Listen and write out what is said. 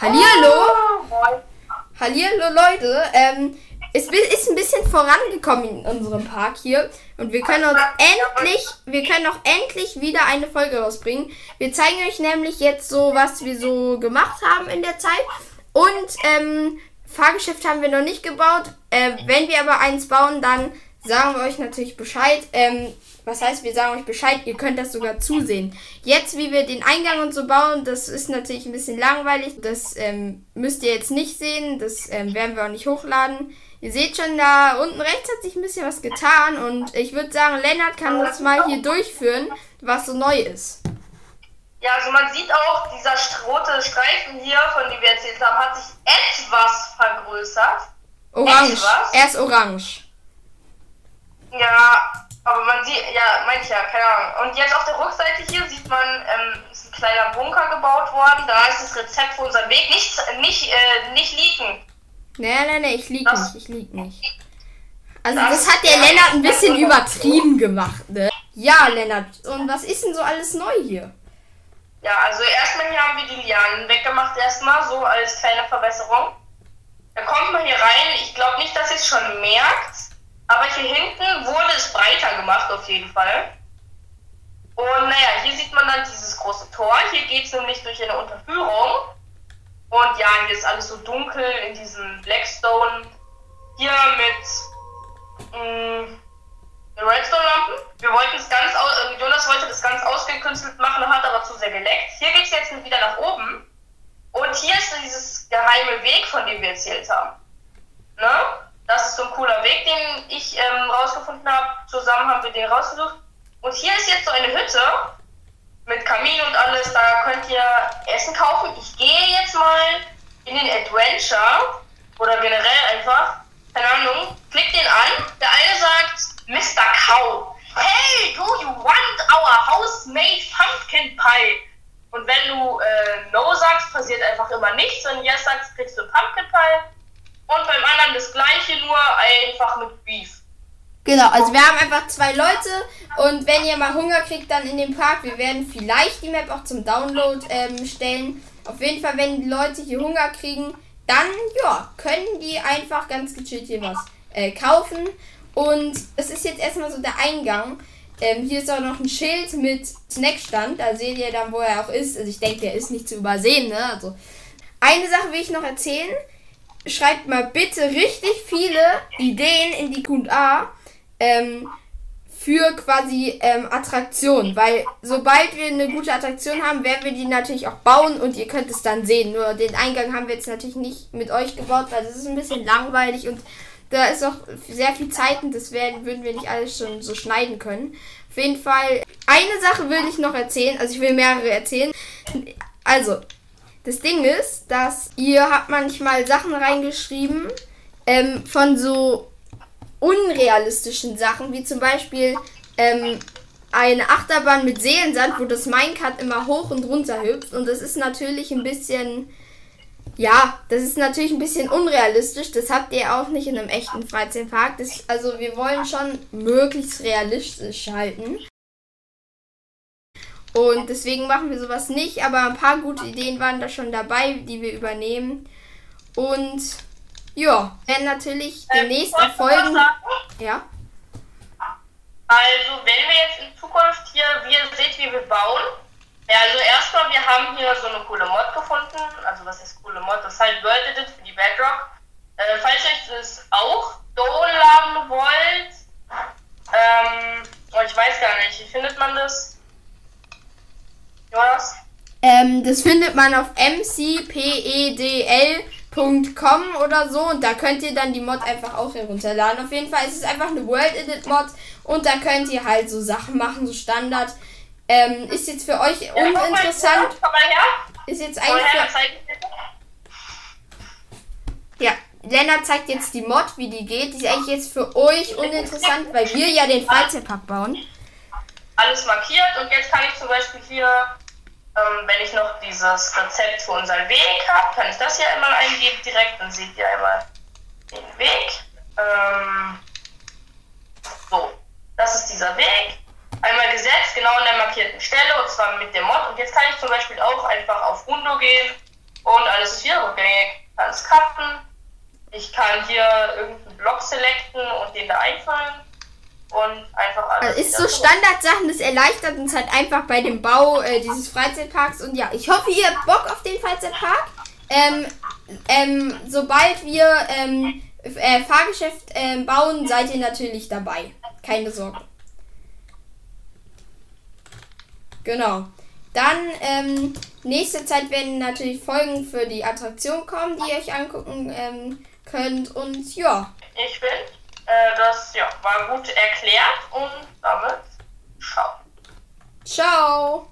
Hallihallo. Moin. Hallihallo Leute. Ähm, es ist ein bisschen vorangekommen in unserem Park hier und wir können uns endlich, wir können auch endlich wieder eine Folge rausbringen. Wir zeigen euch nämlich jetzt so, was wir so gemacht haben in der Zeit und ähm, Fahrgeschäft haben wir noch nicht gebaut. Äh, wenn wir aber eins bauen, dann sagen wir euch natürlich Bescheid. Ähm, was heißt, wir sagen euch Bescheid, ihr könnt das sogar zusehen. Jetzt, wie wir den Eingang und so bauen, das ist natürlich ein bisschen langweilig. Das ähm, müsst ihr jetzt nicht sehen. Das ähm, werden wir auch nicht hochladen. Ihr seht schon, da unten rechts hat sich ein bisschen was getan. Und ich würde sagen, Lennart kann das mal hier durchführen, was so neu ist. Ja, also man sieht auch, dieser rote Streifen hier, von dem wir erzählt haben, hat sich etwas vergrößert. Orange. Echt, was? Er ist orange. Ja, aber man sieht, ja, meine ich ja, keine Ahnung. Und jetzt auf der Rückseite hier sieht man, ähm, ist ein kleiner Bunker gebaut worden. Da ist das Rezept für unseren Weg. Nicht, nicht, äh, nicht leaken. Nee, nee, nee, ich lieg Das- nicht, ich lieg nicht. Also Das- das hat der Lennart ein bisschen übertrieben gemacht, ne? Ja, Lennart, und was ist denn so alles neu hier? Ja, also erstmal hier haben wir die Lianen weggemacht, erstmal so als kleine Verbesserung. Da kommt man hier rein. Ich glaube nicht, dass ihr es schon merkt, aber hier hinten wurde es breiter gemacht, auf jeden Fall. Und naja, hier sieht man dann dieses große Tor. Hier geht es nämlich durch eine Unterführung. Und ja, hier ist alles so dunkel in diesem Blackstone. Hier mit mh, Redstone-Lampen. Wir wollten es ganz, au- äh, Jonas wollte das ganz ausgekünstelt machen, hat aber zu sehr geleckt. Hier geht es jetzt wieder nach oben. Und hier ist dieses geheime Weg, von dem wir erzählt haben. Ne? Das ist so ein cooler Weg, den ich ähm, rausgefunden habe. Zusammen haben wir den rausgesucht. Und hier ist jetzt so eine Hütte mit Kamin und alles. Da könnt ihr Essen kaufen. Ich gehe jetzt mal in den Adventure oder generell einfach. Keine Ahnung. Klick den an. Der eine sagt Mr. Cow. Hey, do you want our house-made pumpkin pie? Und wenn du äh, No sagst, passiert einfach immer nichts. Wenn Yes sagst, kriegst du Pumpkin Pie. Und beim anderen das gleiche, nur einfach mit Beef. Genau, also wir haben einfach zwei Leute und wenn ihr mal Hunger kriegt, dann in dem Park. Wir werden vielleicht die Map auch zum Download ähm, stellen. Auf jeden Fall, wenn die Leute hier Hunger kriegen, dann ja, können die einfach ganz gechillt hier was äh, kaufen. Und es ist jetzt erstmal so der Eingang. Ähm, hier ist auch noch ein Schild mit Snackstand. Da seht ihr dann, wo er auch ist. Also ich denke, der ist nicht zu übersehen. Ne? Also eine Sache will ich noch erzählen. Schreibt mal bitte richtig viele Ideen in die Q&A ähm, für quasi ähm, Attraktionen. Weil sobald wir eine gute Attraktion haben, werden wir die natürlich auch bauen und ihr könnt es dann sehen. Nur den Eingang haben wir jetzt natürlich nicht mit euch gebaut, weil das ist ein bisschen langweilig und da ist auch sehr viel Zeit und das werden, würden wir nicht alles schon so schneiden können. Auf jeden Fall, eine Sache will ich noch erzählen, also ich will mehrere erzählen. Also, das Ding ist, dass ihr habt manchmal Sachen reingeschrieben ähm, von so unrealistischen Sachen, wie zum Beispiel ähm, eine Achterbahn mit Seelensand, wo das Minecart immer hoch und runter hüpft. Und das ist natürlich ein bisschen, ja, das ist natürlich ein bisschen unrealistisch. Das habt ihr auch nicht in einem echten Freizeitpark. Das, also wir wollen schon möglichst realistisch halten. Und deswegen machen wir sowas nicht, aber ein paar gute Ideen waren da schon dabei, die wir übernehmen. Und ja, werden natürlich demnächst Ähm, erfolgen. Ja. Also, wenn wir jetzt in Zukunft hier, wie ihr seht, wie wir bauen. Ja, also erstmal, wir haben hier so eine coole Mod gefunden. Also, was ist coole Mod? Das ist halt World Edit für die Bedrock. Äh, falls ihr euch das auch downloaden wollt, ähm, ich weiß gar nicht, wie findet man das? Jonas? Ähm, das findet man auf mcpedl.com oder so und da könnt ihr dann die Mod einfach auch herunterladen. Auf jeden Fall ist es einfach eine World Edit Mod und da könnt ihr halt so Sachen machen, so Standard. Ähm, ist jetzt für euch Ja, uninteressant. Komm mal her. Ist jetzt eigentlich für. Ja, Lennart zeigt jetzt die Mod, wie die geht. Die ist eigentlich jetzt für euch uninteressant, weil wir ja den Freizeitpark bauen. alles markiert und jetzt kann ich zum Beispiel hier, ähm, wenn ich noch dieses Rezept für unseren Weg habe, kann ich das hier einmal eingeben direkt, dann seht ihr einmal den Weg. Ähm, so, das ist dieser Weg. Einmal gesetzt, genau an der markierten Stelle und zwar mit dem Mod. Und jetzt kann ich zum Beispiel auch einfach auf Undo gehen und alles ist wieder rückgängig. Kann es cutten, ich kann hier irgendeinen Block selecten und den da einfallen und einfach alles. Also ist so Standardsachen, das erleichtert uns halt einfach bei dem Bau äh, dieses Freizeitparks. Und ja, ich hoffe, ihr habt Bock auf den Freizeitpark. Ähm, ähm, sobald wir ähm, äh, Fahrgeschäft ähm, bauen, seid ihr natürlich dabei. Keine Sorge. Genau. Dann, ähm, nächste Zeit werden natürlich Folgen für die Attraktion kommen, die ihr euch angucken ähm, könnt. Und ja. Ich finde, äh, das ja, war gut erklärt und damit ciao. Ciao.